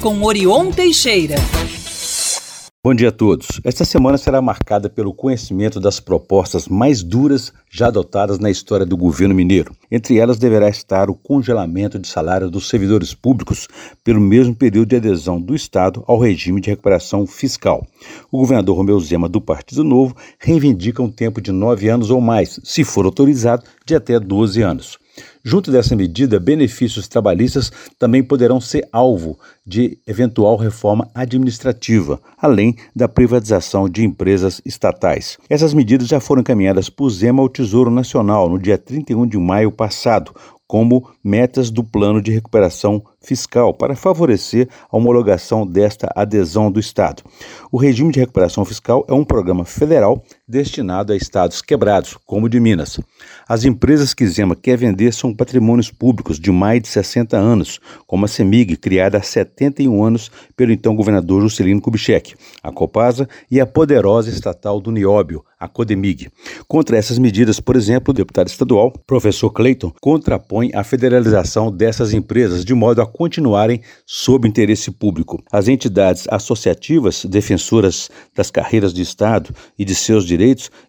com Orion Teixeira. Bom dia a todos. Esta semana será marcada pelo conhecimento das propostas mais duras já adotadas na história do governo mineiro. Entre elas deverá estar o congelamento de salário dos servidores públicos pelo mesmo período de adesão do Estado ao regime de recuperação fiscal. O governador Romeu Zema, do Partido Novo, reivindica um tempo de nove anos ou mais, se for autorizado, de até 12 anos. Junto dessa medida, benefícios trabalhistas também poderão ser alvo de eventual reforma administrativa, além da privatização de empresas estatais. Essas medidas já foram encaminhadas por Zema ao Tesouro Nacional no dia 31 de maio passado, como metas do plano de recuperação fiscal para favorecer a homologação desta adesão do Estado. O regime de recuperação fiscal é um programa federal destinado a estados quebrados, como o de Minas. As empresas que Zema quer vender são patrimônios públicos de mais de 60 anos, como a CEMIG, criada há 71 anos pelo então governador Juscelino Kubitschek, a Copasa e a poderosa estatal do Nióbio, a Codemig. Contra essas medidas, por exemplo, o deputado estadual, professor Clayton, contrapõe a federalização dessas empresas de modo a continuarem sob interesse público. As entidades associativas defensoras das carreiras do Estado e de seus direitos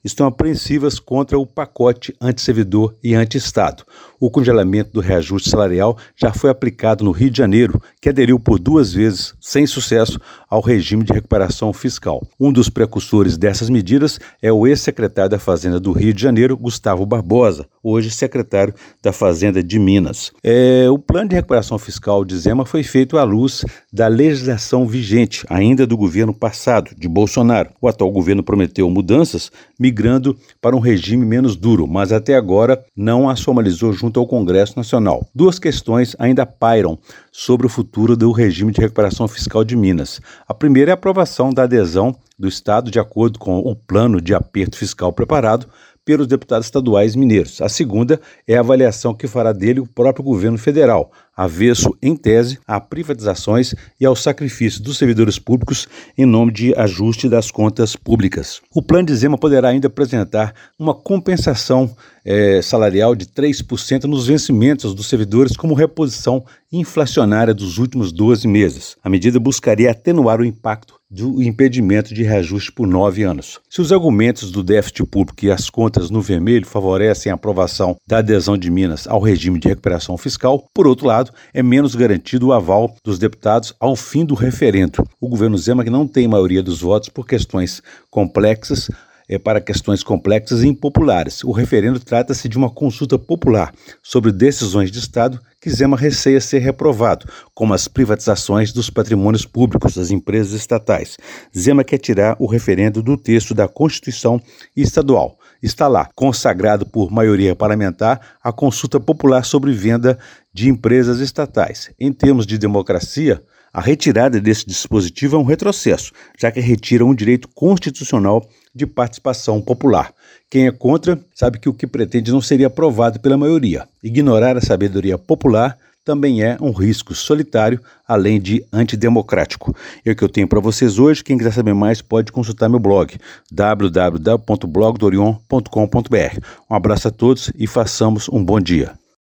estão apreensivas contra o pacote antisservidor e anti-Estado. O congelamento do reajuste salarial já foi aplicado no Rio de Janeiro, que aderiu por duas vezes, sem sucesso, ao regime de recuperação fiscal. Um dos precursores dessas medidas é o ex-secretário da Fazenda do Rio de Janeiro, Gustavo Barbosa, hoje secretário da Fazenda de Minas. É, o plano de recuperação fiscal de Zema foi feito à luz da legislação vigente, ainda do governo passado, de Bolsonaro. O atual governo prometeu mudanças, migrando para um regime menos duro, mas até agora não as formalizou junto ao Congresso Nacional. Duas questões ainda pairam sobre o futuro do regime de recuperação fiscal de Minas. A primeira é a aprovação da adesão do Estado de acordo com o plano de aperto fiscal preparado pelos deputados estaduais mineiros. A segunda é a avaliação que fará dele o próprio governo federal, avesso, em tese, a privatizações e ao sacrifício dos servidores públicos em nome de ajuste das contas públicas. O plano de Zema poderá ainda apresentar uma compensação é, salarial de 3% nos vencimentos dos servidores como reposição inflacionária dos últimos 12 meses. A medida buscaria atenuar o impacto do impedimento de reajuste por nove anos. Se os argumentos do déficit público e as contas no vermelho favorecem a aprovação da adesão de Minas ao regime de recuperação fiscal, por outro lado, é menos garantido o aval dos deputados ao fim do referendo. O governo Zema, que não tem maioria dos votos por questões complexas, é para questões complexas e impopulares. O referendo trata-se de uma consulta popular sobre decisões de Estado que Zema receia ser reprovado, como as privatizações dos patrimônios públicos das empresas estatais. Zema quer tirar o referendo do texto da Constituição Estadual. Está lá, consagrado por maioria parlamentar, a consulta popular sobre venda de empresas estatais. Em termos de democracia, a retirada desse dispositivo é um retrocesso, já que retira um direito constitucional de participação popular. Quem é contra sabe que o que pretende não seria aprovado pela maioria. Ignorar a sabedoria popular também é um risco solitário, além de antidemocrático. É o que eu tenho para vocês hoje. Quem quiser saber mais pode consultar meu blog www.blogdorion.com.br. Um abraço a todos e façamos um bom dia.